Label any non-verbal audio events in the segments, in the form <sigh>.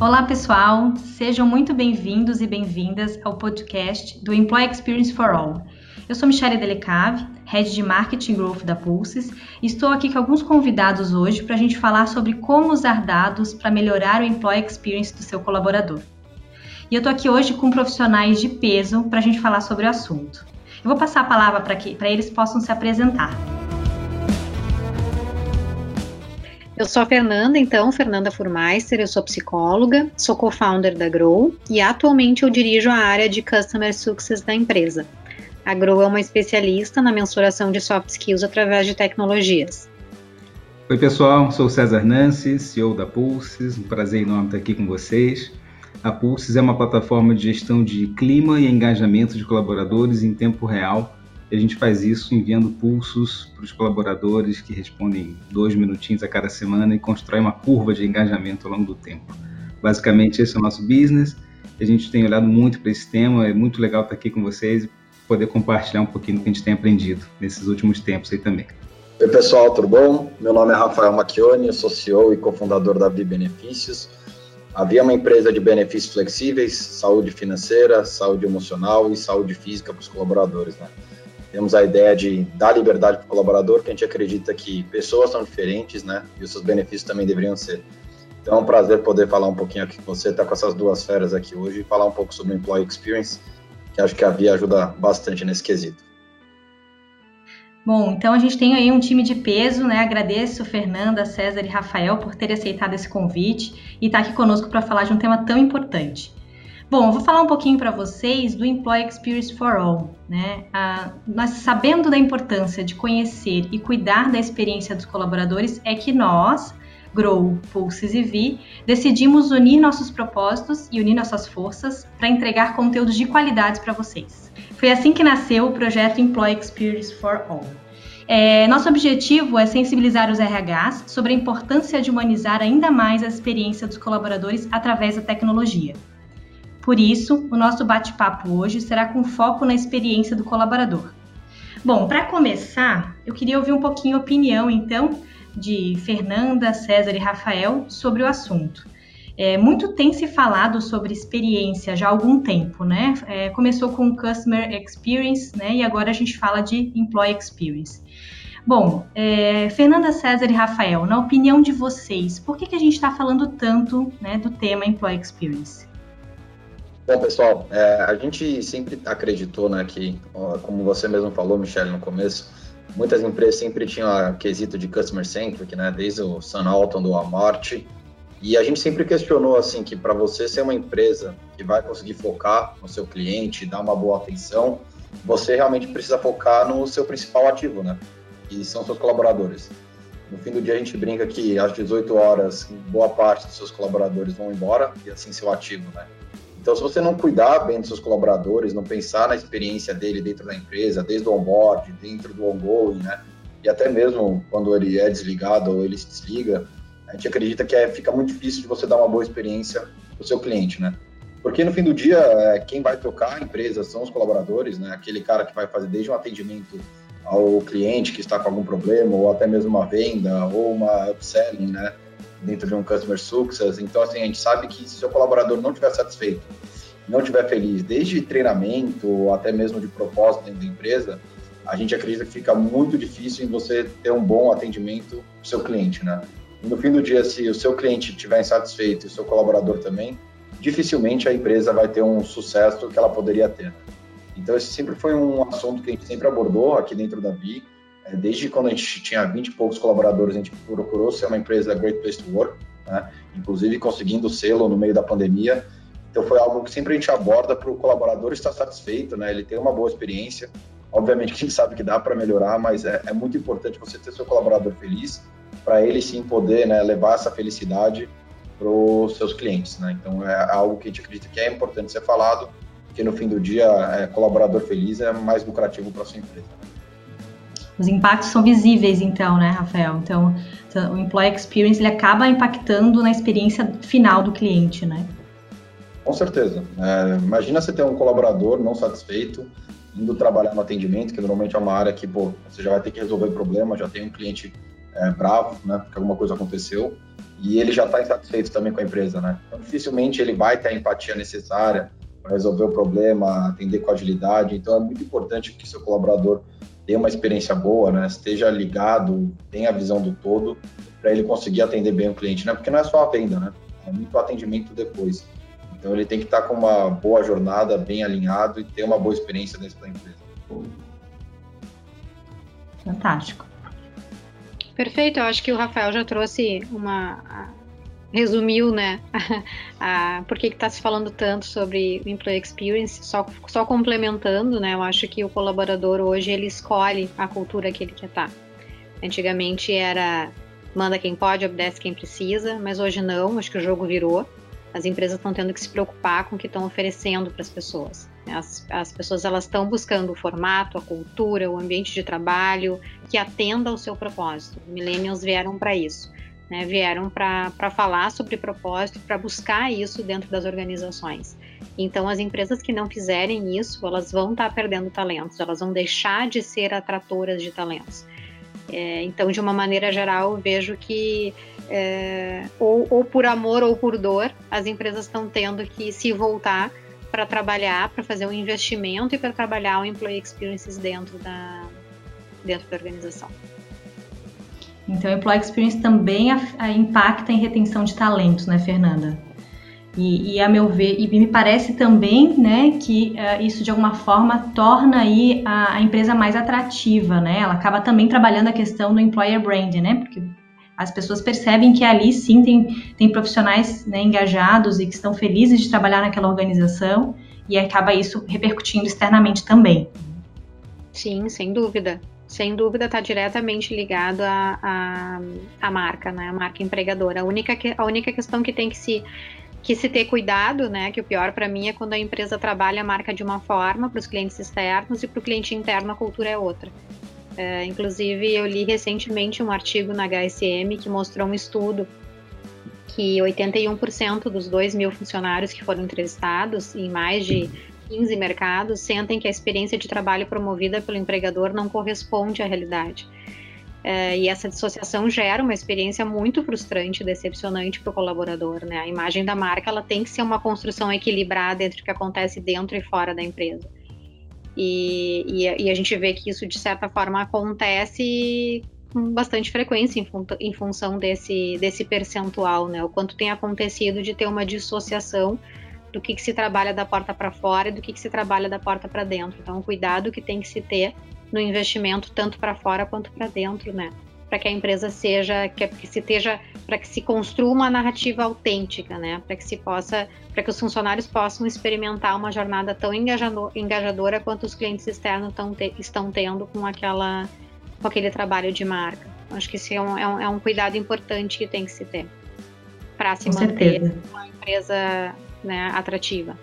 Olá, pessoal! Sejam muito bem-vindos e bem-vindas ao podcast do Employee Experience for All. Eu sou Michelle Delecave, Head de Marketing Growth da Pulses, e estou aqui com alguns convidados hoje para a gente falar sobre como usar dados para melhorar o Employee Experience do seu colaborador. E eu estou aqui hoje com profissionais de peso para a gente falar sobre o assunto. Eu vou passar a palavra para que para eles possam se apresentar. Eu sou a Fernanda, então, Fernanda Furmeister, eu sou psicóloga, sou co-founder da Grow e atualmente eu dirijo a área de Customer Success da empresa. A Grow é uma especialista na mensuração de soft skills através de tecnologias. Oi, pessoal, sou César Nancy, CEO da Pulses, um prazer enorme estar aqui com vocês. A Pulses é uma plataforma de gestão de clima e engajamento de colaboradores em tempo real e a gente faz isso enviando pulsos para os colaboradores que respondem dois minutinhos a cada semana e constrói uma curva de engajamento ao longo do tempo. Basicamente, esse é o nosso business. A gente tem olhado muito para esse tema. É muito legal estar aqui com vocês e poder compartilhar um pouquinho do que a gente tem aprendido nesses últimos tempos aí também. Oi, pessoal, tudo bom? Meu nome é Rafael Macchione, sou CEO e cofundador da Vi Benefícios. A Vi é uma empresa de benefícios flexíveis, saúde financeira, saúde emocional e saúde física para os colaboradores. Né? Temos a ideia de dar liberdade para o colaborador, que a gente acredita que pessoas são diferentes, né? E os seus benefícios também deveriam ser. Então é um prazer poder falar um pouquinho aqui com você, estar tá com essas duas feras aqui hoje e falar um pouco sobre o Employee Experience, que acho que a Via ajuda bastante nesse quesito. Bom, então a gente tem aí um time de peso, né? Agradeço Fernanda, César e Rafael por terem aceitado esse convite e estar tá aqui conosco para falar de um tema tão importante. Bom, eu vou falar um pouquinho para vocês do Employee Experience for All. Né? Ah, nós, sabendo da importância de conhecer e cuidar da experiência dos colaboradores, é que nós, Grow, Pulses e Vi, decidimos unir nossos propósitos e unir nossas forças para entregar conteúdos de qualidade para vocês. Foi assim que nasceu o projeto Employee Experience for All. É, nosso objetivo é sensibilizar os RHs sobre a importância de humanizar ainda mais a experiência dos colaboradores através da tecnologia. Por isso, o nosso bate-papo hoje será com foco na experiência do colaborador. Bom, para começar, eu queria ouvir um pouquinho a opinião, então, de Fernanda, César e Rafael sobre o assunto. É, muito tem se falado sobre experiência já há algum tempo, né? É, começou com Customer Experience, né? E agora a gente fala de Employee Experience. Bom, é, Fernanda, César e Rafael, na opinião de vocês, por que, que a gente está falando tanto né, do tema Employee Experience? Bom, pessoal, é, a gente sempre acreditou né, que, ó, como você mesmo falou, Michelle, no começo, muitas empresas sempre tinham a quesito de customer centric, né, desde o Sun Alton do Walmart, e a gente sempre questionou assim que para você ser uma empresa que vai conseguir focar no seu cliente, dar uma boa atenção, você realmente precisa focar no seu principal ativo, né? Que são seus colaboradores. No fim do dia a gente brinca que às 18 horas boa parte dos seus colaboradores vão embora e assim seu ativo, né? Então, se você não cuidar bem dos seus colaboradores, não pensar na experiência dele dentro da empresa, desde o onboard, dentro do ongoing, né? E até mesmo quando ele é desligado ou ele se desliga, a gente acredita que é, fica muito difícil de você dar uma boa experiência para o seu cliente, né? Porque no fim do dia, é, quem vai tocar a empresa são os colaboradores, né? Aquele cara que vai fazer desde um atendimento ao cliente que está com algum problema, ou até mesmo uma venda, ou uma upselling, né? Dentro de um customer success. Então, assim, a gente sabe que se o seu colaborador não estiver satisfeito, não estiver feliz, desde treinamento até mesmo de propósito dentro da empresa, a gente acredita que fica muito difícil em você ter um bom atendimento o seu cliente, né? E no fim do dia, se o seu cliente estiver insatisfeito e o seu colaborador também, dificilmente a empresa vai ter um sucesso que ela poderia ter. Então, esse sempre foi um assunto que a gente sempre abordou aqui dentro da Vi, desde quando a gente tinha 20 e poucos colaboradores, a gente procurou ser uma empresa Great Place to Work, né? inclusive conseguindo selo no meio da pandemia. Então foi algo que sempre a gente aborda para o colaborador estar satisfeito, né? ele ter uma boa experiência. Obviamente que a gente sabe que dá para melhorar, mas é, é, muito importante você ter seu colaborador feliz, para ele sim poder né, levar essa felicidade para os seus clientes. Né? Então é algo que a gente acredita que é importante ser falado, porque no fim do dia, é, colaborador feliz é mais lucrativo para sua empresa. Né? Os impactos são visíveis, então, né, Rafael? Então, o employee experience ele acaba impactando na experiência final do cliente, né? Com certeza. É, imagina você ter um colaborador não satisfeito indo trabalhar no atendimento, que normalmente é uma área que pô, você já vai ter que resolver problema, já tem um cliente é, bravo, né, porque alguma coisa aconteceu. e ele já está insatisfeito também com a empresa, né? Então, dificilmente ele vai ter a empatia necessária para resolver o problema, atender com agilidade. Então, é muito importante que seu colaborador tenha uma experiência boa, né? Esteja ligado, tenha a visão do todo, para ele conseguir atender bem o cliente, né? Porque não é só a venda, né? É muito atendimento depois. Então, ele tem que estar com uma boa jornada, bem alinhado e ter uma boa experiência dentro da empresa. Fantástico. Perfeito, eu acho que o Rafael já trouxe uma. Resumiu, né? <laughs> a, por que está se falando tanto sobre Employee Experience, só, só complementando, né? Eu acho que o colaborador hoje ele escolhe a cultura que ele quer estar. Tá. Antigamente era manda quem pode, obedece quem precisa, mas hoje não, acho que o jogo virou. As empresas estão tendo que se preocupar com o que estão oferecendo para as pessoas. As, as pessoas elas estão buscando o formato, a cultura, o ambiente de trabalho que atenda ao seu propósito. Millennials vieram para isso, né? vieram para falar sobre propósito, para buscar isso dentro das organizações. Então, as empresas que não fizerem isso, elas vão estar tá perdendo talentos, elas vão deixar de ser atratoras de talentos. É, então, de uma maneira geral, vejo que é, ou, ou por amor ou por dor, as empresas estão tendo que se voltar para trabalhar, para fazer um investimento e para trabalhar o employee experiences dentro da, dentro da organização. Então, employee experience também a, a impacta em retenção de talentos, né, Fernanda? E, e, a meu ver, e me parece também, né, que uh, isso de alguma forma torna aí a, a, empresa mais atrativa, né? Ela acaba também trabalhando a questão do employer brand, né? Porque as pessoas percebem que ali sim tem, tem profissionais né, engajados e que estão felizes de trabalhar naquela organização e acaba isso repercutindo externamente também. Sim, sem dúvida. Sem dúvida está diretamente ligado à a, a, a, marca, né? A marca empregadora. A única, que, a única questão que tem que se, que se ter cuidado, né? Que o pior para mim é quando a empresa trabalha a marca de uma forma para os clientes externos e para o cliente interno a cultura é outra. É, inclusive, eu li recentemente um artigo na HSM que mostrou um estudo que 81% dos 2 mil funcionários que foram entrevistados em mais de 15 mercados sentem que a experiência de trabalho promovida pelo empregador não corresponde à realidade. É, e essa dissociação gera uma experiência muito frustrante decepcionante para o colaborador. Né? A imagem da marca ela tem que ser uma construção equilibrada entre o que acontece dentro e fora da empresa. E, e, e, a gente vê que isso, de certa forma, acontece com bastante frequência em, fun em função desse, desse percentual, né? O quanto tem acontecido de ter uma dissociação do que, que se trabalha da porta para fora e do que, que se trabalha da porta para dentro. Então, o cuidado que tem que se ter no investimento, tanto para fora quanto para dentro, né? para que a empresa seja, que, que se esteja, para que se construa uma narrativa autêntica, né? Para que se possa, para que os funcionários possam experimentar uma jornada tão engajador, engajadora quanto os clientes externos te, estão tendo com aquela, com aquele trabalho de marca. Acho que isso é um, é um, é um cuidado importante que tem que se ter para se com manter certeza. uma empresa né, atrativa.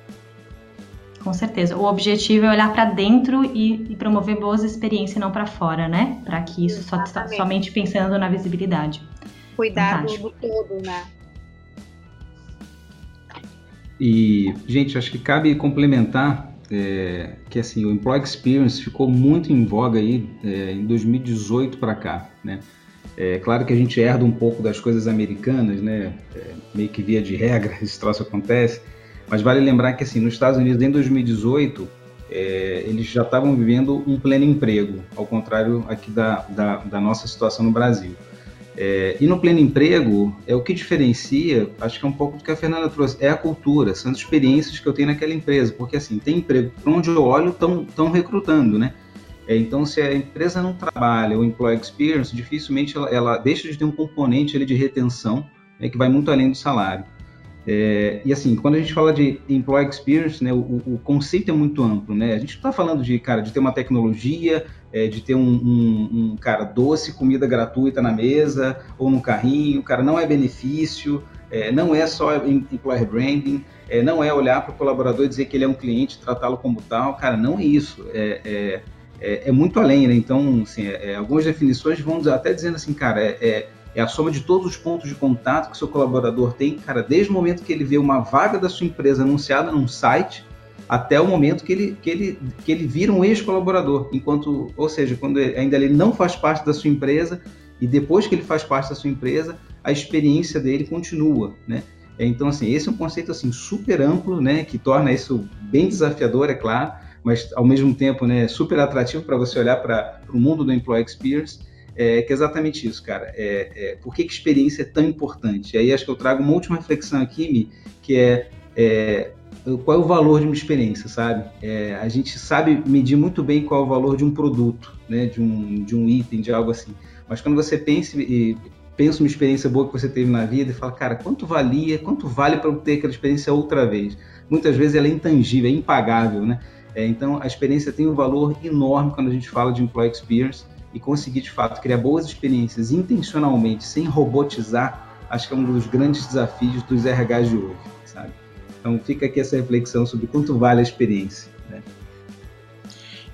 Com certeza. O objetivo é olhar para dentro e, e, promover boas experiências, não para fora, né? Para que isso só, somente pensando na visibilidade. Cuidado do todo, né? E, gente, acho que cabe complementar é, que assim o employee experience ficou muito em voga aí é, em 2018 para cá, né? É claro que a gente herda um pouco das coisas americanas, né? É, meio que via de regra <laughs> esse troço acontece. Mas vale lembrar que assim, nos Estados Unidos, em 2018, é, eles já estavam vivendo um pleno emprego, ao contrário aqui da, da, da nossa situação no Brasil. É, e no pleno emprego, é o que diferencia, acho que é um pouco do que a Fernanda trouxe, é a cultura, são as experiências que eu tenho naquela empresa, porque assim, tem emprego, para onde eu olho, estão recrutando, né? É, então, se a empresa não trabalha o employee experience, dificilmente ela, ela deixa de ter um componente ali, de retenção, né, que vai muito além do salário. É, e assim, quando a gente fala de employee experience, né, o, o conceito é muito amplo, né? A gente está falando de, cara, de ter uma tecnologia, é, de ter um, um, um, cara doce, comida gratuita na mesa ou no carrinho, cara, não é benefício, é, não é só employer branding, é, não é olhar para o colaborador e dizer que ele é um cliente, tratá-lo como tal, cara, não é isso. É, é, é, é muito além, né? Então, assim, algumas definições vão até dizendo assim, cara, é é a soma de todos os pontos de contato que seu colaborador tem, cara, desde o momento que ele vê uma vaga da sua empresa anunciada num site até o momento que ele, que ele, que ele vira um ex-colaborador, enquanto, ou seja, quando ele, ainda ele não faz parte da sua empresa e depois que ele faz parte da sua empresa, a experiência dele continua, né? Então, assim, esse é um conceito assim super amplo, né, que torna isso bem desafiador, é claro, mas ao mesmo tempo, né, super atrativo para você olhar para o mundo do employee experience, é, que é exatamente isso, cara. É, é, por que, que experiência é tão importante? E aí acho que eu trago uma última reflexão aqui, Mi, que é, é qual é o valor de uma experiência, sabe? É, a gente sabe medir muito bem qual é o valor de um produto, né, de um, de um item, de algo assim. Mas quando você pensa e pensa uma experiência boa que você teve na vida e fala, cara, quanto valia, quanto vale para eu ter aquela experiência outra vez? Muitas vezes ela é intangível, é impagável, né? É, então a experiência tem um valor enorme quando a gente fala de employee experience e conseguir de fato criar boas experiências intencionalmente, sem robotizar, acho que é um dos grandes desafios dos RHs de hoje, sabe? Então fica aqui essa reflexão sobre quanto vale a experiência. Né?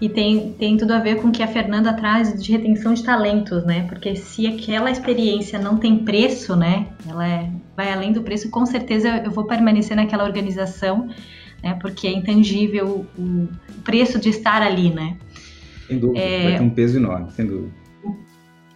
E tem, tem tudo a ver com o que a Fernanda traz de retenção de talentos, né? Porque se aquela experiência não tem preço, né? Ela é, vai além do preço, com certeza eu vou permanecer naquela organização, né? Porque é intangível o preço de estar ali, né? Sem dúvida, é... vai ter um peso enorme, sem dúvida.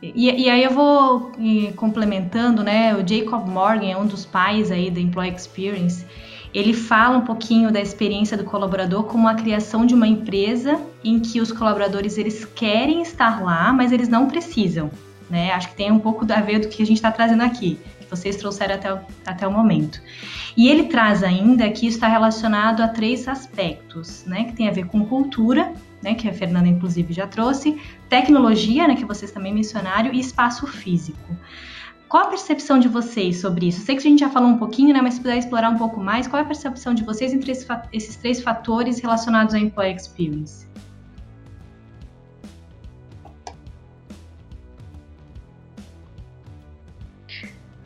E, e, aí eu vou complementando, né? O Jacob Morgan é um dos pais aí da Employee Experience ele fala um pouquinho da experiência do colaborador como a criação de uma empresa em que os colaboradores eles querem estar lá, mas eles não precisam. Né? Acho que tem um pouco a ver do que a gente está trazendo aqui, que vocês trouxeram até o, até o momento. E ele traz ainda que isso está relacionado a três aspectos, né? Que tem a ver com cultura, né? Que a Fernanda inclusive já trouxe, tecnologia, né? Que vocês também mencionaram, e espaço físico. Qual a percepção de vocês sobre isso? sei que a gente já falou um pouquinho, né, mas se puder explorar um pouco mais, qual é a percepção de vocês entre esses três fatores relacionados ao Employee Experience?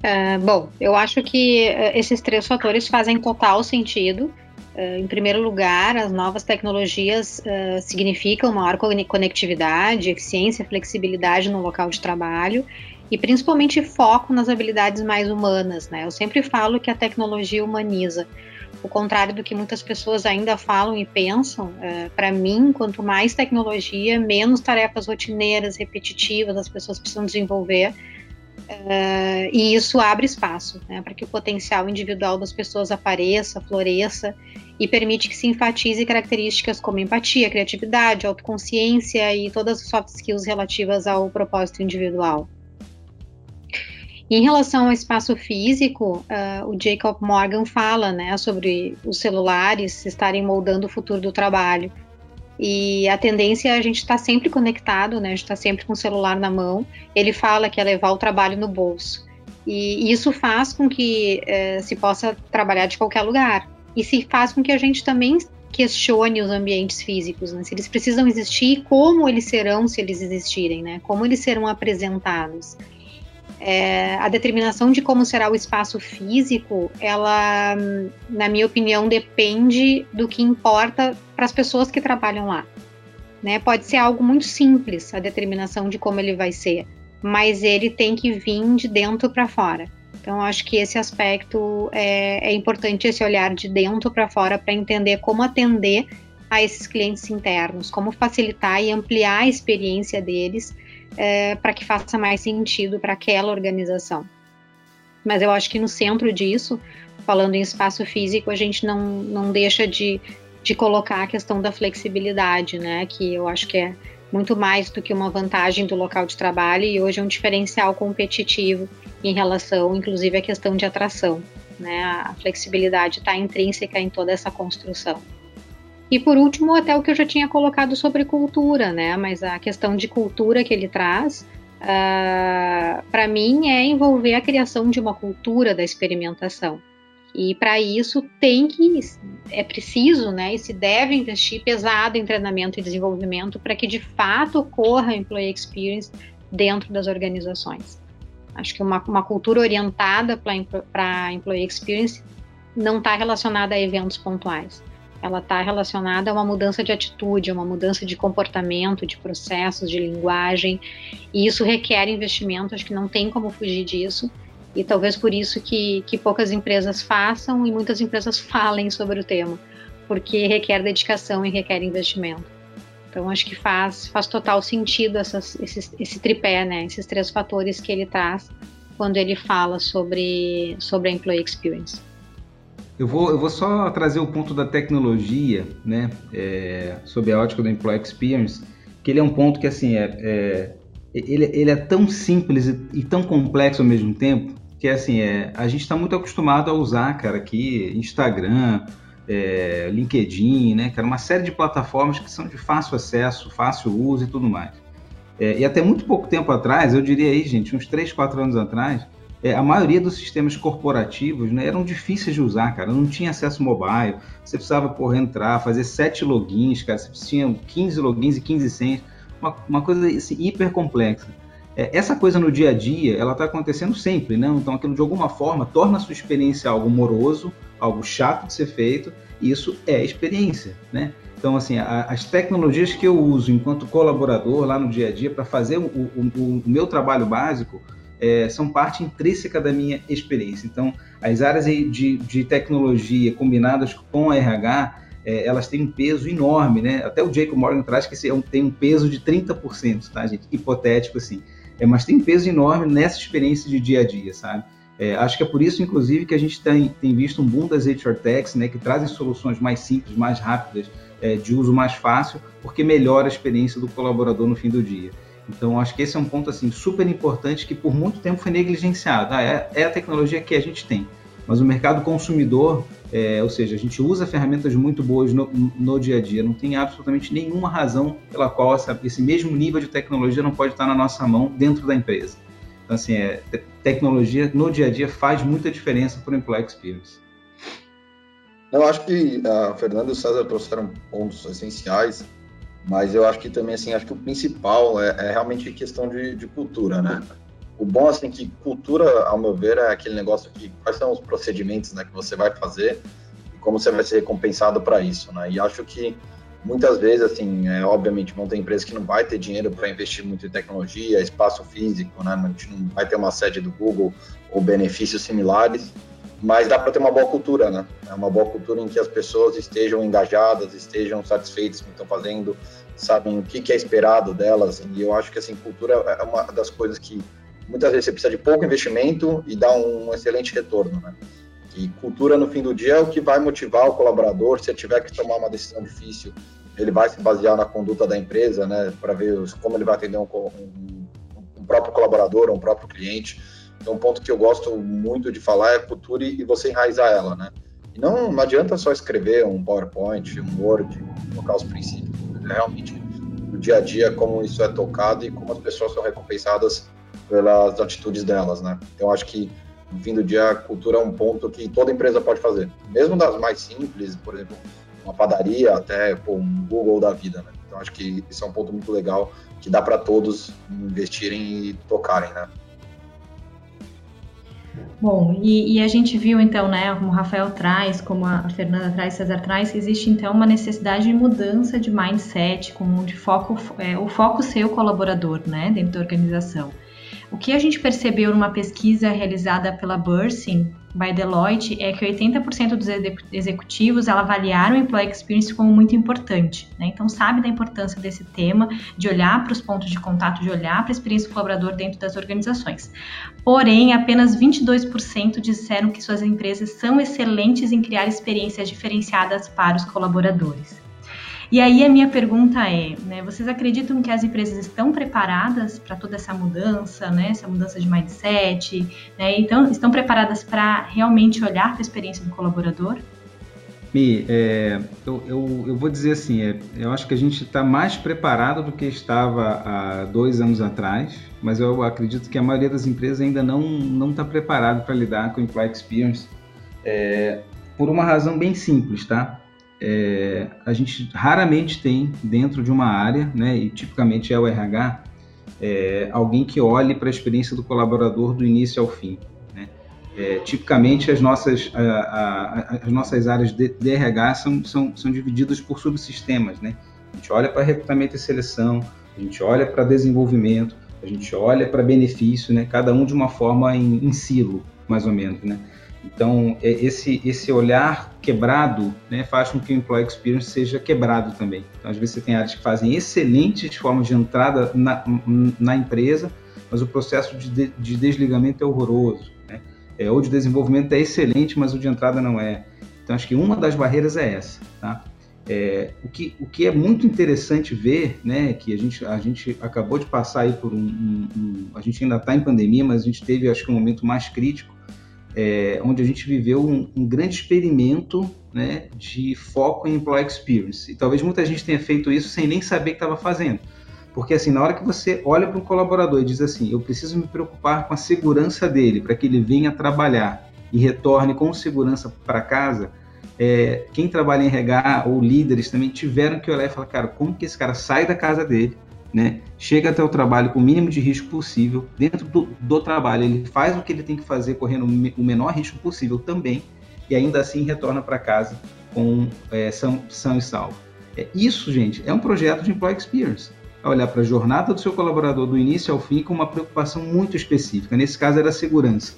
Uh, bom, eu acho que uh, esses três fatores fazem total sentido. Uh, em primeiro lugar, as novas tecnologias significam maior conectividade, eficiência, flexibilidade no local de trabalho e principalmente foco nas habilidades mais humanas, né? Eu sempre falo que a tecnologia humaniza. O contrário do que muitas pessoas ainda falam e pensam, é, para mim, quanto mais tecnologia, menos tarefas rotineiras, repetitivas as pessoas precisam desenvolver. É, e isso abre espaço né, para que o potencial individual das pessoas apareça, floresça e permite que se enfatize características como empatia, criatividade, autoconsciência e todas as soft skills relativas ao propósito individual. Em relação ao espaço físico, uh, o Jacob Morgan fala né, sobre os celulares estarem moldando o futuro do trabalho. E a tendência é a gente estar tá sempre conectado, né? A gente está sempre com o celular na mão. Ele fala que é levar o trabalho no bolso. E isso faz com que eh, se possa trabalhar de qualquer lugar. E se faz com que a gente também questione os ambientes físicos, né? Se eles precisam existir, como eles serão se eles existirem, né? Como eles serão apresentados. É, a determinação de como será o espaço físico, ela, na minha opinião, depende do que importa para as pessoas que trabalham lá. Né? Pode ser algo muito simples a determinação de como ele vai ser, mas ele tem que vir de dentro para fora. Então, acho que esse aspecto é, é importante, esse olhar de dentro para fora, para entender como atender a esses clientes internos, como facilitar e ampliar a experiência deles é, para que faça mais sentido para aquela organização. Mas eu acho que no centro disso, falando em espaço físico, a gente não, não deixa de, de colocar a questão da flexibilidade, né? Que eu acho que é muito mais do que uma vantagem do local de trabalho e hoje é um diferencial competitivo em relação, inclusive, à questão de atração. Né? A flexibilidade está intrínseca em toda essa construção. E por último, até o que eu já tinha colocado sobre cultura, né? Mas a questão de cultura que ele traz, uh, ah, para mim, é envolver a criação de uma cultura da experimentação. E para isso tem que, é preciso, né? E se deve investir pesado em treinamento e desenvolvimento para que de fato ocorra a employee experience dentro das organizações. Acho que uma, uma cultura orientada para employee experience não está relacionada a eventos pontuais ela está relacionada a uma mudança de atitude, a uma mudança de comportamento, de processos, de linguagem, e isso requer investimento, acho que não tem como fugir disso, e talvez por isso que, que poucas empresas façam e muitas empresas <laughs> falem sobre o tema, porque requer dedicação e requer investimento. Então acho que faz, faz total sentido essas, esse, esse tripé, né? Esses três fatores que ele traz quando ele fala sobre, sobre a employee experience. Eu vou, eu vou só trazer o ponto da tecnologia, né, é, sobre a ótica do employee experience, que ele é um ponto que assim é, é ele, ele é tão simples e, e, tão complexo ao mesmo tempo que assim é a gente está muito acostumado a usar, cara, aqui Instagram, é, LinkedIn, né, cara, uma série de plataformas que são de fácil acesso, fácil uso e tudo mais. É, e até muito pouco tempo atrás, eu diria aí, gente, uns 3, 4 anos atrás, é, a maioria dos sistemas corporativos né, eram difíceis de usar, cara. Não tinha acesso mobile, você precisava por entrar, fazer sete logins, cara. Você tinha 15 logins e 15 senhas, uma, uma coisa assim, hiper complexa. É, essa coisa no dia a dia, ela está acontecendo sempre, né? Então aquilo de alguma forma torna a sua experiência algo moroso, algo chato de ser feito. E isso é experiência, né? Então, assim, as tecnologias que eu uso enquanto colaborador lá no dia a dia para fazer o, o, o, meu trabalho básico é, são parte intrínseca da minha experiência. Então, as áreas de, de tecnologia combinadas com a RH, é, elas têm um peso enorme, né? Até o Jacob Morgan traz que é tem um peso de 30%, tá, gente? Hipotético, assim. É, mas tem um peso enorme nessa experiência de dia a dia, sabe? É, acho que é por isso, inclusive, que a gente tem, tem visto um boom das HR Techs, né, que trazem soluções mais simples, mais rápidas, é, de uso mais fácil, porque melhora a experiência do colaborador no fim do dia. Então, acho que esse é um ponto assim super importante que por muito tempo foi negligenciado. Ah, é, é, a tecnologia que a gente tem, mas o mercado consumidor, é, ou seja, a gente usa ferramentas muito boas no, no, dia a dia, não tem absolutamente nenhuma razão pela qual essa, esse mesmo nível de tecnologia não pode estar na nossa mão dentro da empresa. Então, assim, é, tecnologia no dia a dia faz muita diferença para o employee experience. Eu acho que a Fernanda e o César trouxeram pontos essenciais, mas eu acho que também, assim, acho que o principal é, é realmente questão de, de, cultura, né? O bom, assim, que cultura, ao meu ver, é aquele negócio que quais são os procedimentos né, que você vai fazer e como você vai ser recompensado para isso, né? E acho que muitas vezes, assim, é, obviamente, vão ter empresas que não vai ter dinheiro para investir muito em tecnologia, espaço físico, né? A gente não vai ter uma sede do Google ou benefícios similares, mas dá para ter uma boa cultura, né? É uma boa cultura em que as pessoas estejam engajadas, estejam satisfeitas com o que estão fazendo, sabem o que, é esperado delas. E eu acho que assim, cultura é uma das coisas que muitas vezes você precisa de pouco investimento e dá um excelente retorno, né? E cultura no fim do dia é o que vai motivar o colaborador. Se ele tiver que tomar uma decisão difícil, ele vai se basear na conduta da empresa, né? Para ver como ele vai atender um, um, um próprio colorador, um próprio cliente então, um ponto que eu gosto muito de falar é cultura e você enraizar ela, né? E não, não adianta só escrever um PowerPoint, um Word, colocar os princípios. Realmente no dia a dia como isso é tocado e como as pessoas são recompensadas pelas atitudes delas, né? Então, acho que no fim do dia a cultura é um ponto que toda empresa pode fazer, mesmo das mais simples, por exemplo, uma padaria até pô, um Google da vida, né? Então, acho que isso é um ponto muito legal que dá para todos investirem e tocarem, né? Bom, e, e, a gente viu então, né, como o Rafael traz, como a Fernanda traz, César traz, existe então uma necessidade de mudança de mindset, com de foco, é, o foco ser o colaborador, né, dentro da organização. O que a gente percebeu numa pesquisa realizada pela Bursing by Deloitte é que 80% dos executivos avaliaram o Employee Experience como muito importante. Né? Então, sabe da importância desse tema, de olhar para os pontos de contato, de olhar para a experiência do colaborador dentro das organizações. Porém, apenas 22% disseram que suas empresas são excelentes em criar experiências diferenciadas para os colaboradores. E aí a minha pergunta é, né, vocês acreditam que as empresas estão preparadas para toda essa mudança, né, essa mudança de mindset, né, então estão preparadas para realmente olhar para a experiência do colaborador? Mi, é, eu, eu, eu, vou dizer assim, é, eu acho que a gente está mais preparado do que estava há dois anos atrás, mas eu acredito que a maioria das empresas ainda não está preparado para lidar com o employee experience é, por uma razão bem simples, tá? É, a gente raramente tem dentro de uma área, né, e tipicamente é o RH, é, alguém que olhe para a experiência do colaborador do início ao fim. Né? É, tipicamente as nossas, a, a, as nossas áreas de, de RH são, são, são divididas por subsistemas. Né? A gente olha para recrutamento e seleção, a gente olha para desenvolvimento, a gente olha para benefício, né? cada um de uma forma em, em silo, mais ou menos. Né? Então, é, esse, esse olhar quebrado né, faz com que o employee experience seja quebrado também. Então, às vezes você tem áreas que fazem excelentes formas de entrada na, na empresa, mas o processo de, de desligamento é horroroso. Né? É, ou de desenvolvimento é excelente, mas o de entrada não é. Então, acho que uma das barreiras é essa. Tá? É, o, que, o que é muito interessante ver, né, que a gente, a gente acabou de passar aí por um, um, um a gente ainda está em pandemia, mas a gente teve, acho que um momento mais crítico, é, onde a gente viveu um, um, grande experimento né, de foco em employee experience. E talvez muita gente tenha feito isso sem nem saber que estava fazendo. Porque assim, na hora que você olha para um colaborador e diz assim, eu preciso me preocupar com a segurança dele para que ele venha trabalhar e retorne com segurança para casa, é, quem trabalha em RH ou líderes também tiveram que olhar e falar, cara, como que esse cara sai da casa dele, né? Chega até o trabalho com o mínimo de risco possível. Dentro do, do trabalho, ele faz o que ele tem que fazer, correndo o menor risco possível também, e ainda assim retorna para casa com é, são, são e salvo. É, isso, gente, é um projeto de Employee Experience. É olhar para a jornada do seu colaborador do início ao fim com uma preocupação muito específica. Nesse caso, era a segurança.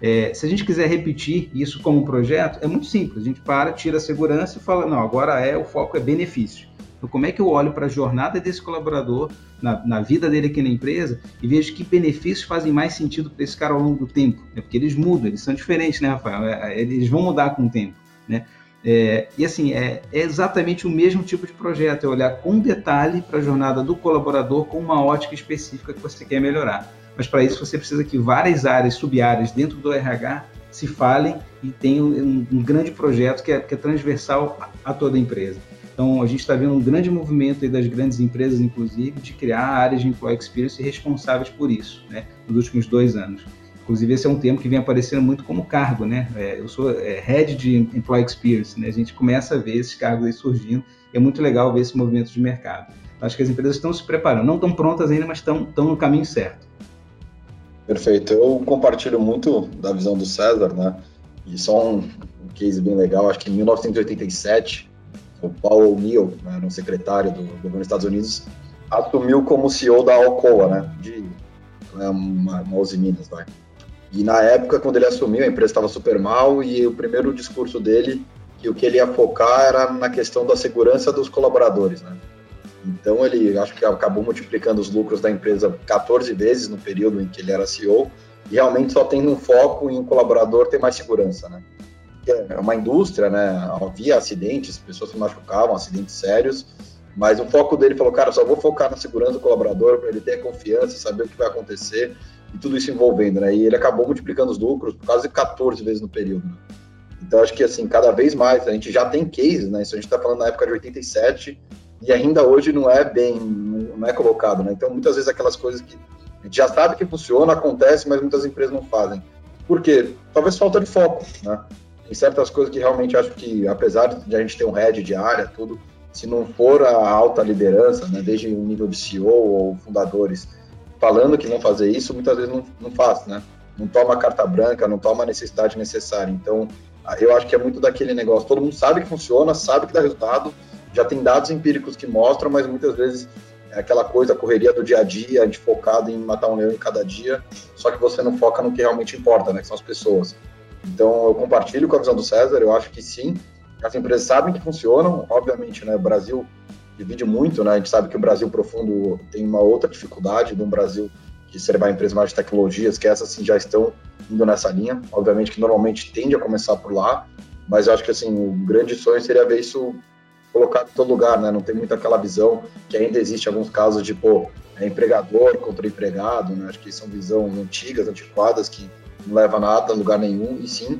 É, se a gente quiser repetir isso como projeto, é muito simples. A gente para, tira a segurança e fala, não, agora é o foco é benefício. Então, como é que eu olho para a jornada desse colaborador, na, na, vida dele aqui na empresa, e vejo que benefícios fazem mais sentido para esse cara ao longo do tempo? Né? Porque eles mudam, eles são diferentes, né, Rafael? É, é, eles vão mudar com o tempo, né? É, e assim, é, é, exatamente o mesmo tipo de projeto, é olhar com detalhe para a jornada do colaborador com uma ótica específica que você quer melhorar. Mas para isso você precisa que várias áreas, sub-áreas dentro do RH se falem e tenham um, um grande projeto que é, que é transversal a, a toda a empresa. Então, a gente está vendo um grande movimento das grandes empresas, inclusive, de criar áreas de employee experience responsáveis por isso, né, nos últimos dois anos. Inclusive, esse é um termo que vem aparecendo muito como cargo, né? É, eu sou é, head de employee experience, né? A gente começa a ver esses cargos aí surgindo e é muito legal ver esse movimento de mercado. Acho que as empresas estão se preparando, não estão prontas ainda, mas estão, estão no caminho certo. Perfeito. Eu compartilho muito da visão do César, né? E só um, case bem legal, acho que em 1987, o Paul O'Neill, né, um secretário do, governo dos Estados Unidos, assumiu como CEO da Alcoa, né, de né, uma, uma Minas, vai. E na época, quando ele assumiu, a empresa estava super mal e o primeiro discurso dele, que o que ele ia focar era na questão da segurança dos colaboradores, né. Então ele, acho que acabou multiplicando os lucros da empresa 14 vezes no período em que ele era CEO e realmente só tendo um foco em o colaborador ter mais segurança, né é uma indústria, né? Havia acidentes, pessoas se machucavam, acidentes sérios, mas o foco dele falou, cara, só vou focar na segurança do colaborador para ele ter confiança, saber o que vai acontecer e tudo isso envolvendo, né? E ele acabou multiplicando os lucros por quase 14 vezes no período. Né? Então acho que assim, cada vez mais a gente já tem cases, né? Isso a gente está falando na época de 87 e ainda hoje não é bem, não é colocado, né? Então muitas vezes aquelas coisas que a gente já sabe que funciona, acontece, mas muitas empresas não fazem. Por quê? Talvez falta de foco, né? Tem certas coisas que realmente acho que, apesar de a gente ter um head de área, tudo, se não for a alta liderança, né, desde o nível de CEO ou fundadores, falando que vão fazer isso, muitas vezes não, não faz, né? Não toma carta branca, não toma a necessidade necessária. Então, eu acho que é muito daquele negócio. Todo mundo sabe que funciona, sabe que dá resultado, já tem dados empíricos que mostram, mas muitas vezes é aquela coisa, a correria do dia a dia, a gente focado em matar um leão em cada dia, só que você não foca no que realmente importa, né? Que são as pessoas. Então, eu compartilho com a visão do César, eu acho que sim, as empresas sabem que funcionam, obviamente, né, o Brasil divide muito, né, a gente sabe que o Brasil profundo tem uma outra dificuldade do Brasil que seria uma empresa mais de tecnologias, que essas sim já estão indo nessa linha, obviamente que normalmente tende a começar por lá, mas eu acho que assim, o grande sonho seria ver isso colocado em todo lugar, né, não tem muito aquela visão que ainda existe alguns casos de, pô, é empregador contra empregado, né, acho que são visões antigas, antiquadas, que não leva nada a lugar nenhum, e sim,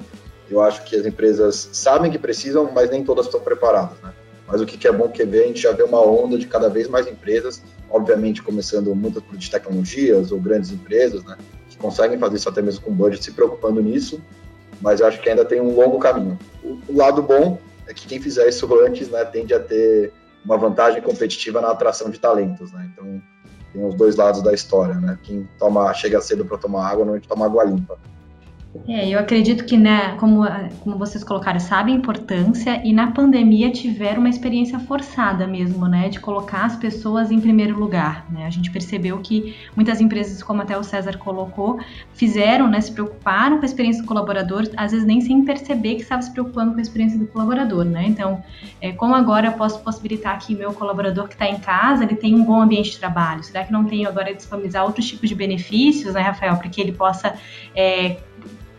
eu acho que as empresas sabem que precisam, mas nem todas estão preparadas, né? Mas o que é bom que ver, a gente já vê uma onda de cada vez mais empresas, obviamente começando muitas de tecnologias ou grandes empresas, né? Que conseguem fazer isso até mesmo com budget, se preocupando nisso, mas eu acho que ainda tem um longo caminho. O, o lado bom é que quem fizer isso antes, né, tende a ter uma vantagem competitiva na atração de talentos, né? Então, tem os dois lados da história, né? Quem toma, chega cedo para tomar água, não toma água limpa. É, eu acredito que, né, como, como vocês colocaram, sabe a importância e na pandemia tiveram uma experiência forçada mesmo, né, de colocar as pessoas em primeiro lugar, né? A gente percebeu que muitas empresas, como até o César colocou, fizeram, né, se preocuparam com a experiência do colaborador, às vezes nem sem perceber que estava se preocupando com a experiência do colaborador, né? Então, é, como agora eu posso possibilitar que meu colaborador que está em casa, ele tenha um bom ambiente de trabalho? Será que não tenho agora disponibilizar outros tipos de benefícios, né, Rafael, para que ele possa é,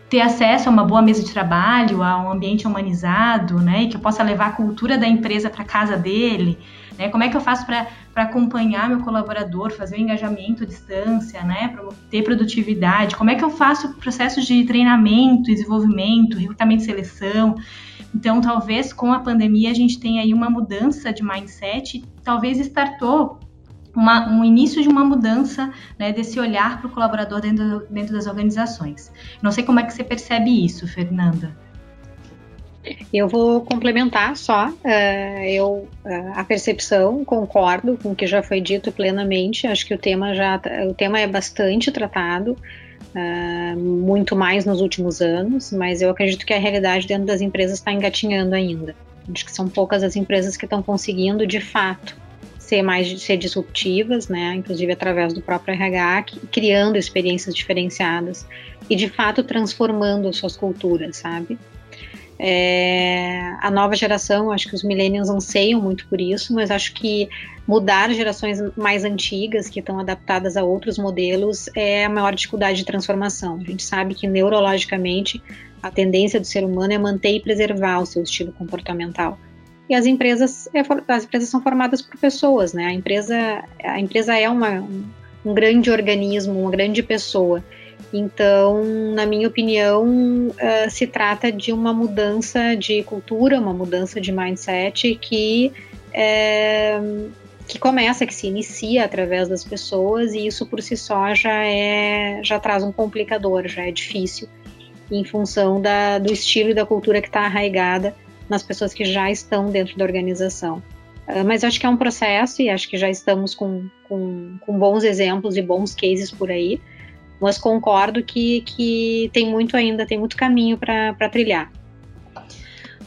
ter acesso a uma boa mesa de trabalho, a um ambiente humanizado, né, e que eu possa levar a cultura da empresa para casa dele, né, como é que eu faço para acompanhar meu colaborador, fazer o um engajamento à distância, né, para ter produtividade, como é que eu faço processos de treinamento, desenvolvimento, recrutamento e seleção, então, talvez com a pandemia a gente tenha aí uma mudança de mindset, talvez startou uma, um início de uma mudança né, desse olhar para o colaborador dentro, dentro das organizações. Não sei como é que você percebe isso, Fernanda. Eu vou complementar só. Uh, eu uh, a percepção concordo com o que já foi dito plenamente. Acho que o tema já o tema é bastante tratado, uh, muito mais nos últimos anos. Mas eu acredito que a realidade dentro das empresas está engatinhando ainda. Acho que são poucas as empresas que estão conseguindo de fato ser mais ser disruptivas, né, inclusive através do próprio RH, criando experiências diferenciadas e de fato transformando suas culturas, sabe? É, a nova geração, acho que os millennials anseiam muito por isso, mas acho que mudar gerações mais antigas, que estão adaptadas a outros modelos, é a maior dificuldade de transformação. A gente sabe que neurologicamente a tendência do ser humano é manter e preservar o seu estilo comportamental. E as empresas, é as empresas são formadas por pessoas, né? A empresa, a empresa é uma, um grande organismo, uma grande pessoa. Então, na minha opinião, uh, se trata de uma mudança de cultura, uma mudança de mindset que é, que começa, que se inicia através das pessoas e isso por si só já é já traz um complicador, já é difícil em função da, do estilo e da cultura que está arraigada nas pessoas que já estão dentro da organização. Uh, mas acho que é um processo e acho que já estamos com, com, com bons exemplos e bons cases por aí. Mas concordo que, que tem muito ainda, tem muito caminho para trilhar.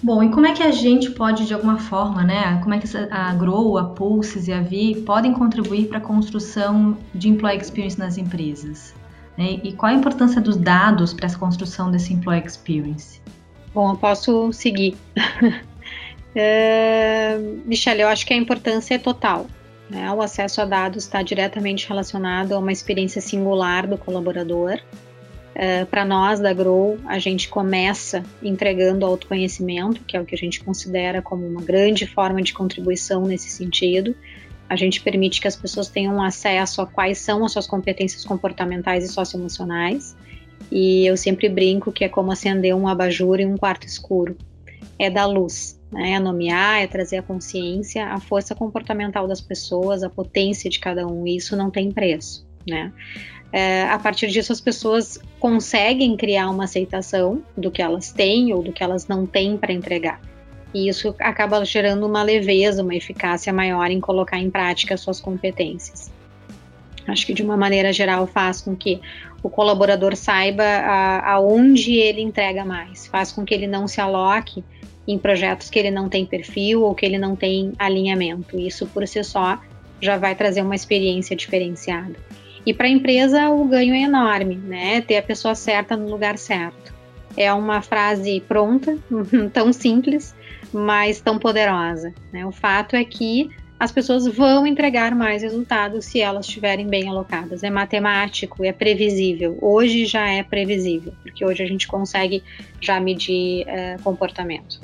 Bom, e como é que a gente pode, de alguma forma, né? Como é que a Grow, a Pulses e a Vi podem contribuir para a construção de employee experience nas empresas? Né? E qual a importância dos dados para essa construção desse employee experience? Bom, eu posso seguir. <laughs> é, Michelle, eu acho que a importância é total. Né? O acesso a dados está diretamente relacionado a uma experiência singular do colaborador. É, Para nós da Grow, a gente começa entregando autoconhecimento, que é o que a gente considera como uma grande forma de contribuição nesse sentido. A gente permite que as pessoas tenham acesso a quais são as suas competências comportamentais e socioemocionais e eu sempre brinco que é como acender um abajur em um quarto escuro. É da luz, né? é nomear, é trazer a consciência, a força comportamental das pessoas, a potência de cada um. E isso não tem preço, né? É, a partir disso, as pessoas conseguem criar uma aceitação do que elas têm ou do que elas não têm para entregar. E isso acaba gerando uma leveza, uma eficácia maior em colocar em prática as suas competências. Acho que de uma maneira geral faz com que o colaborador saiba a, aonde ele entrega mais, faz com que ele não se aloque em projetos que ele não tem perfil ou que ele não tem alinhamento. Isso por si só já vai trazer uma experiência diferenciada. E para a empresa o ganho é enorme, né? Ter a pessoa certa no lugar certo. É uma frase pronta, <laughs> tão simples, mas tão poderosa. Né? O fato é que as pessoas vão entregar mais resultados se elas estiverem bem alocadas. É matemático, é previsível. Hoje já é previsível, porque hoje a gente consegue já medir é, comportamento.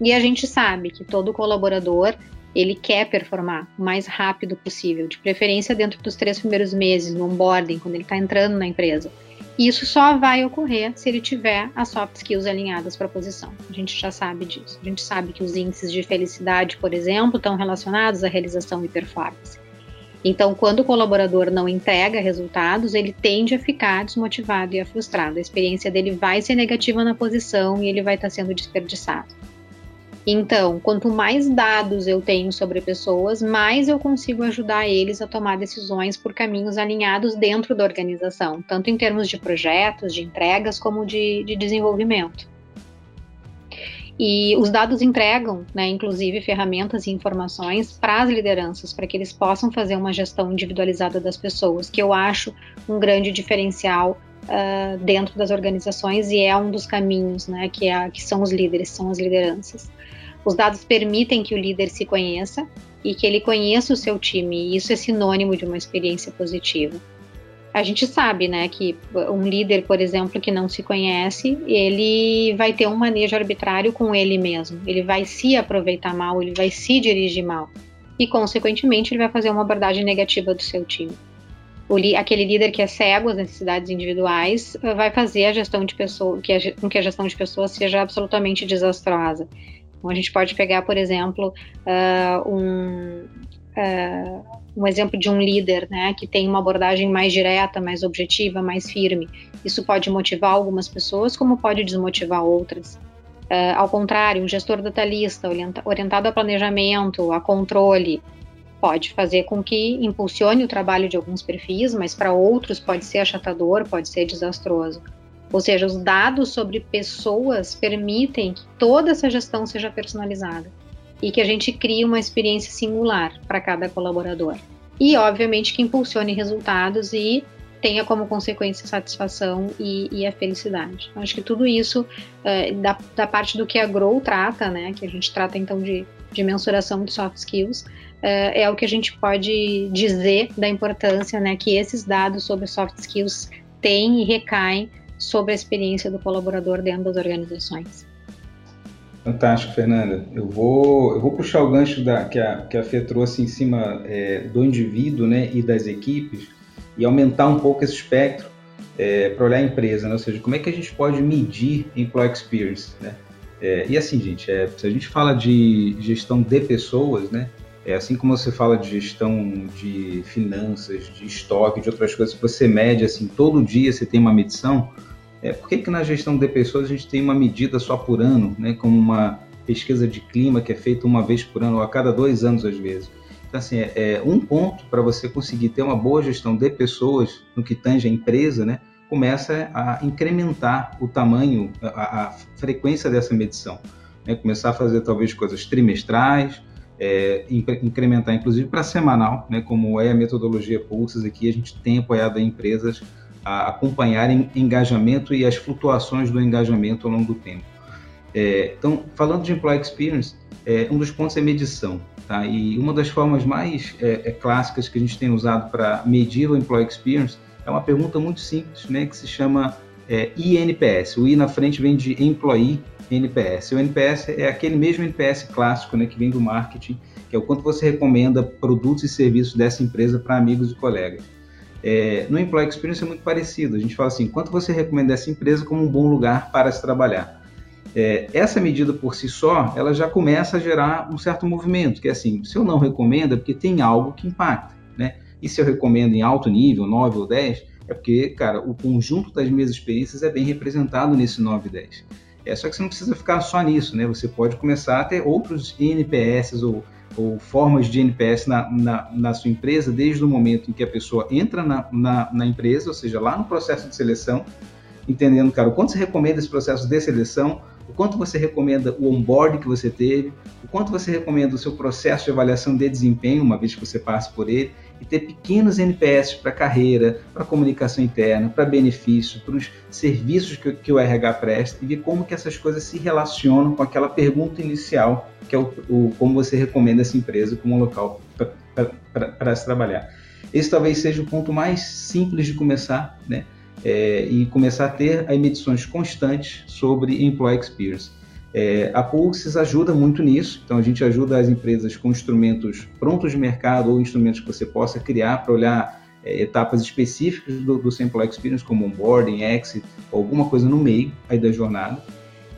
E a gente sabe que todo colaborador ele quer performar o mais rápido possível, de preferência dentro dos três primeiros meses no onboarding, quando ele está entrando na empresa. E isso só vai ocorrer se ele tiver as soft skills alinhadas para a posição. A gente já sabe disso. A gente sabe que os índices de felicidade, por exemplo, estão relacionados à realização e performance. Então, quando o colaborador não entrega resultados, ele tende a ficar desmotivado e a frustrado. A experiência dele vai ser negativa na posição e ele vai estar sendo desperdiçado. Então, quanto mais dados eu tenho sobre pessoas, mais eu consigo ajudar eles a tomar decisões por caminhos alinhados dentro da organização, tanto em termos de projetos, de entregas, como de, de desenvolvimento. E os dados entregam, né, inclusive, ferramentas e informações para as lideranças, para que eles possam fazer uma gestão individualizada das pessoas, que eu acho um grande diferencial uh, dentro das organizações e é um dos caminhos, né, que, é, que são os líderes, são as lideranças. Os dados permitem que o líder se conheça e que ele conheça o seu time, e isso é sinônimo de uma experiência positiva. A gente sabe, né, que um líder, por exemplo, que não se conhece, ele vai ter um manejo arbitrário com ele mesmo. Ele vai se aproveitar mal, ele vai se dirigir mal. E, consequentemente, ele vai fazer uma abordagem negativa do seu time. Aquele líder que é cego às necessidades individuais vai fazer a gestão de pessoas, que com que a gestão de pessoas seja absolutamente desastrosa. Então, a gente pode pegar, por exemplo, uh, um, uh, um exemplo de um líder né, que tem uma abordagem mais direta, mais objetiva, mais firme. Isso pode motivar algumas pessoas, como pode desmotivar outras. Uh, ao contrário, um gestor detalhista, orientado a planejamento, a controle, pode fazer com que impulsione o trabalho de alguns perfis, mas para outros pode ser achatador, pode ser desastroso. Ou seja, os dados sobre pessoas permitem que toda essa gestão seja personalizada e que a gente crie uma experiência singular para cada colaborador. E, obviamente, que impulsione resultados e tenha como consequência satisfação e, e a felicidade. Acho que tudo isso, é, da, da, parte do que a Grow trata, né, que a gente trata então de, de mensuração de soft skills, é, é o que a gente pode dizer da importância né, que esses dados sobre soft skills têm e recaem sobre a experiência do colaborador dentro das organizações. Fantástico, Fernanda. Eu vou, eu vou puxar o gancho da, que, a, que a Fê trouxe em cima é, do indivíduo né, e das equipes e aumentar um pouco esse espectro é, para olhar a empresa, né? ou seja, como é que a gente pode medir employee experience. Né? É, e assim, gente, é, se a gente fala de gestão de pessoas, né, é assim como você fala de gestão de finanças, de estoque, de outras coisas, você mede assim, todo dia você tem uma medição, é, por que, que na gestão de pessoas a gente tem uma medida só por ano, né, como uma pesquisa de clima que é feita uma vez por ano, ou a cada dois anos às vezes? Então, assim, é, é um ponto para você conseguir ter uma boa gestão de pessoas no que tange a empresa, né, começa a incrementar o tamanho, a, a frequência dessa medição. Né, começar a fazer talvez coisas trimestrais, é, incrementar inclusive para semanal, né, como é a metodologia Pulses aqui, a gente tem apoiado empresas a acompanharem engajamento e as flutuações do engajamento ao longo do tempo. É, então, falando de Employee Experience, é, um dos pontos é medição. Tá? E uma das formas mais é, é clássicas que a gente tem usado para medir o Employee Experience é uma pergunta muito simples, né, que se chama é, INPS. O I na frente vem de Employee NPS. O NPS é aquele mesmo NPS clássico né, que vem do marketing, que é o quanto você recomenda produtos e serviços dessa empresa para amigos e colegas. É, no Employee Experience é muito parecido. A gente fala assim, quanto você recomenda essa empresa como um bom lugar para se trabalhar. É, essa medida por si só, ela já começa a gerar um certo movimento, que é assim, se eu não recomendo é porque tem algo que impacta, né? E se eu recomendo em alto nível, 9 ou 10, é porque, cara, o conjunto das minhas experiências é bem representado nesse 9 e 10. É, só que você não precisa ficar só nisso, né? Você pode começar a ter outros NPS ou ou formas de NPS na, na, na, sua empresa desde o momento em que a pessoa entra na, na, na, empresa, ou seja, lá no processo de seleção, entendendo, cara, o quanto você recomenda esse processo de seleção, o quanto você recomenda o onboard que você teve, o quanto você recomenda o seu processo de avaliação de desempenho, uma vez que você passe por ele, e ter pequenos NPS para carreira, para comunicação interna, para benefício, para os serviços que, que, o RH presta e ver como que essas coisas se relacionam com aquela pergunta inicial, que é o, o como você recomenda essa empresa como local para se trabalhar. Esse talvez seja o ponto mais simples de começar, né? É, e começar a ter medições constantes sobre employee experience. É, a Pulses ajuda muito nisso, então a gente ajuda as empresas com instrumentos prontos de mercado ou instrumentos que você possa criar para olhar é, etapas específicas do, do Sample Experience, como onboarding, exit, alguma coisa no meio aí da jornada.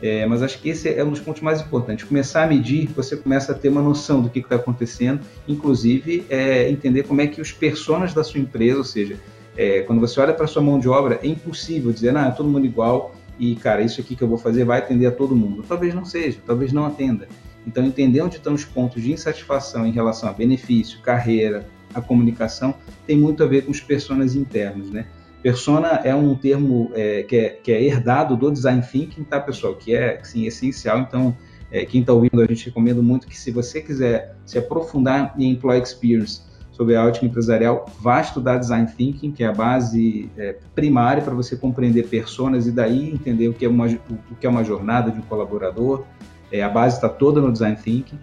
É, mas acho que esse é um dos pontos mais importantes. Começar a medir, você começa a ter uma noção do que está acontecendo, inclusive é, entender como é que os personas da sua empresa, ou seja, é, quando você olha para sua mão de obra, é impossível dizer, ah, todo mundo igual, e, cara, isso aqui que eu vou fazer vai atender a todo mundo. Talvez não seja, talvez não atenda. Então, entender onde estão os pontos de insatisfação em relação a benefício, carreira, a comunicação, tem muito a ver com os personas internos, né? Persona é um termo é, que, é, que, é, herdado do design thinking, tá, pessoal? Que é sim, essencial. Então, é, quem está ouvindo, a gente recomenda muito que se você quiser se aprofundar em employee experience sobre a ótica empresarial, vá estudar design thinking, que é a base é, primária para você compreender personas e daí entender o que é uma, o que é uma jornada de um colaborador. É, a base está toda no design thinking.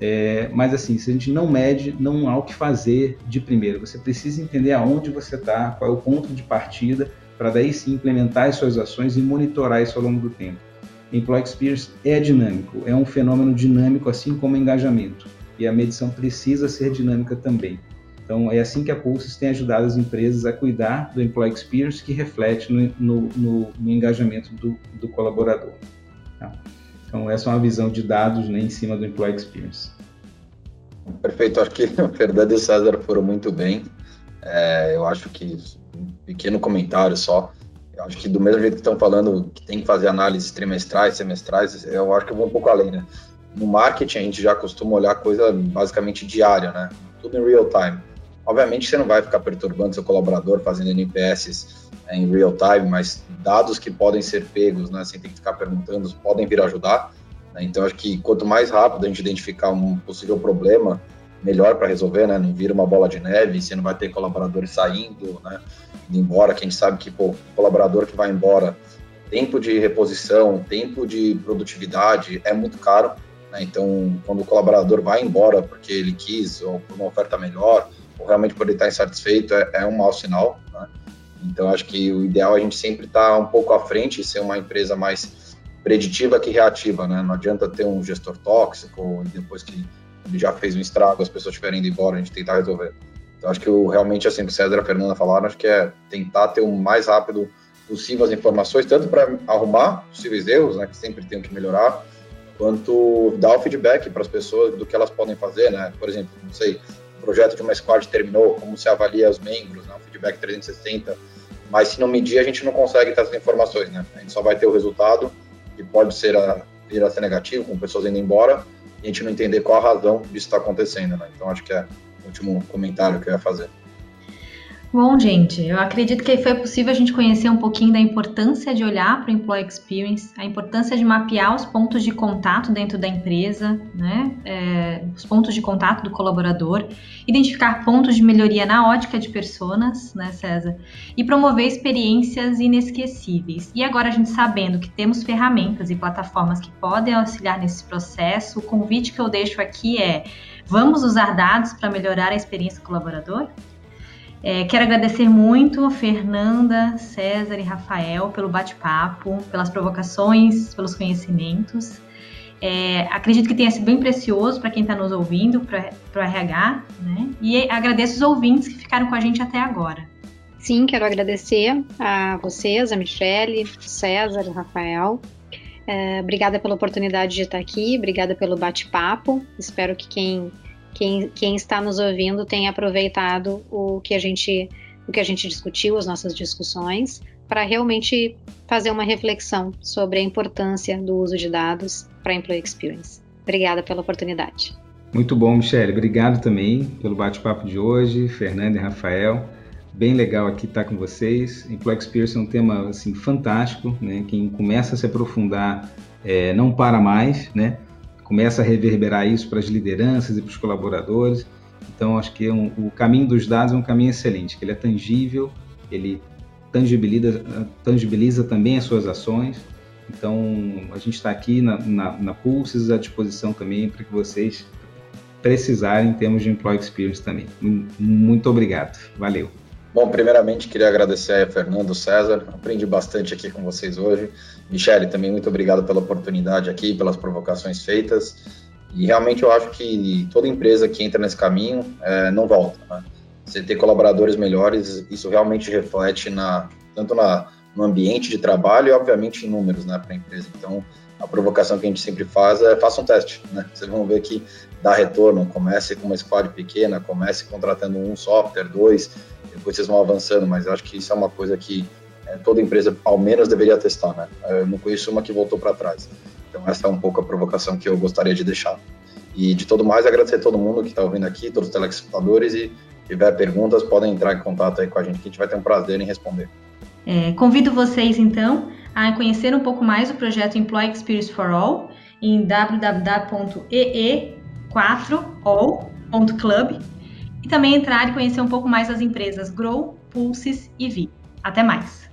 É, mas assim, se a gente não mede, não há o que fazer de primeiro. Você precisa entender aonde você está, qual é o ponto de partida, para daí sim implementar as suas ações e monitorar isso ao longo do tempo. Employee Experience é dinâmico, é um fenômeno dinâmico, assim como engajamento. E a medição precisa ser dinâmica também. Então, é assim que a Pulses tem ajudado as empresas a cuidar do Employee Experience, que reflete no, no, no, no engajamento do, do colaborador. Tá? Então, essa é uma visão de dados né, em cima do Employee Experience. Perfeito, acho que <laughs> o Fernando e o César foram muito bem. É, eu acho que, um pequeno comentário só, eu acho que do mesmo jeito que estão falando que tem que fazer análises trimestrais, semestrais, eu acho que eu vou um pouco além, né? No marketing a gente já costuma olhar coisa basicamente diária, né? Tudo em real time. Obviamente você não vai ficar perturbando seu colaborador fazendo NPS é, em real time, mas dados que podem ser pegos, né, sem ter que ficar perguntando, podem vir ajudar. Né? Então, acho que quanto mais rápido a gente identificar um possível problema, melhor para resolver, né? Não vira uma bola de neve, você não vai ter colaboradores saindo, né? Indo embora, que a gente sabe que, pô, colaborador que vai embora, tempo de reposição, tempo de produtividade é muito caro, né? Então, quando o colaborador vai embora porque ele quis ou por uma oferta melhor, realmente por ele estar insatisfeito, é, é um mau sinal. Né? Então, acho que o ideal é a gente sempre estar tá um pouco à frente e ser uma empresa mais preditiva que reativa. Né? Não adianta ter um gestor tóxico e depois que ele já fez um estrago, as pessoas estiverem indo embora, a gente tentar resolver. Então, acho que o, realmente, assim, o César e a Fernanda falaram, acho que é tentar ter o mais rápido possível as informações, tanto para arrumar possíveis erros, né, que sempre tem que melhorar, quanto dar o feedback para as pessoas do que elas podem fazer, né? Por exemplo, não sei, projeto de uma squad terminou, como se avalia os membros, né, um feedback 360, mas se não medir, a gente não consegue ter essas informações, né? A gente só vai ter o resultado, que pode ser a, vir a ser negativo, com pessoas indo embora, e a gente não entender qual a razão disso está acontecendo, né? Então, acho que é o último comentário que eu ia fazer. Bom, gente, eu acredito que foi possível a gente conhecer um pouquinho da importância de olhar para o Employee Experience, a importância de mapear os pontos de contato dentro da empresa, né? É, os pontos de contato do colaborador, identificar pontos de melhoria na ótica de personas, né, César? E promover experiências inesquecíveis. E agora a gente sabendo que temos ferramentas e plataformas que podem auxiliar nesse processo, o convite que eu deixo aqui é: vamos usar dados para melhorar a experiência do colaborador? É, quero agradecer muito Fernanda, César e Rafael pelo bate-papo, pelas provocações, pelos conhecimentos. É, acredito que tenha sido bem precioso para quem está nos ouvindo, para o RH, né? E agradeço os ouvintes que ficaram com a gente até agora. Sim, quero agradecer a vocês, a Michele, César, Rafael. É, obrigada pela oportunidade de estar aqui, obrigada pelo bate-papo. Espero que quem quem, quem está nos ouvindo tenha aproveitado o que a gente o que a gente discutiu, as nossas discussões, para realmente fazer uma reflexão sobre a importância do uso de dados para a Employee Experience. Obrigada pela oportunidade. Muito bom, Michele. Obrigado também pelo bate-papo de hoje, Fernanda e Rafael. Bem legal aqui estar com vocês. Employee Experience é um tema assim fantástico, né? Quem começa a se aprofundar é, não para mais, né? Começa a reverberar isso para as lideranças e para os colaboradores. Então, acho que é um, o caminho dos dados é um caminho excelente, que ele é tangível, ele tangibiliza, tangibiliza também as suas ações. Então, a gente está aqui na, na, na Pulses à disposição também para que vocês precisarem em termos de Employee Experience também. Muito obrigado. Valeu. Bom, primeiramente queria agradecer a Fernando César, aprendi bastante aqui com vocês hoje. Michele, também muito obrigado pela oportunidade aqui, pelas provocações feitas. E realmente eu acho que toda empresa que entra nesse caminho é, não volta. Né? Você ter colaboradores melhores, isso realmente reflete na, tanto na, no ambiente de trabalho e, obviamente, em números né, para a empresa. Então, a provocação que a gente sempre faz é faça um teste. Né? Vocês vão ver que dá retorno. Comece com uma squad pequena, comece contratando um software, dois, depois vocês vão avançando, mas acho que isso é uma coisa que é, toda empresa, ao menos, deveria testar, né? Eu não conheço uma que voltou para trás. Então essa é um pouco a provocação que eu gostaria de deixar. E de todo mais, agradecer a todo mundo que está ouvindo aqui, todos os telespectadores e se tiver perguntas, podem entrar em contato aí com a gente, que a gente vai ter um prazer em responder. É, convido vocês, então, a conhecer um pouco mais o projeto Employee Experience for All em www.ee4all.club e também entrar e conhecer um pouco mais as empresas Grow, Pulses e Vi. Até mais!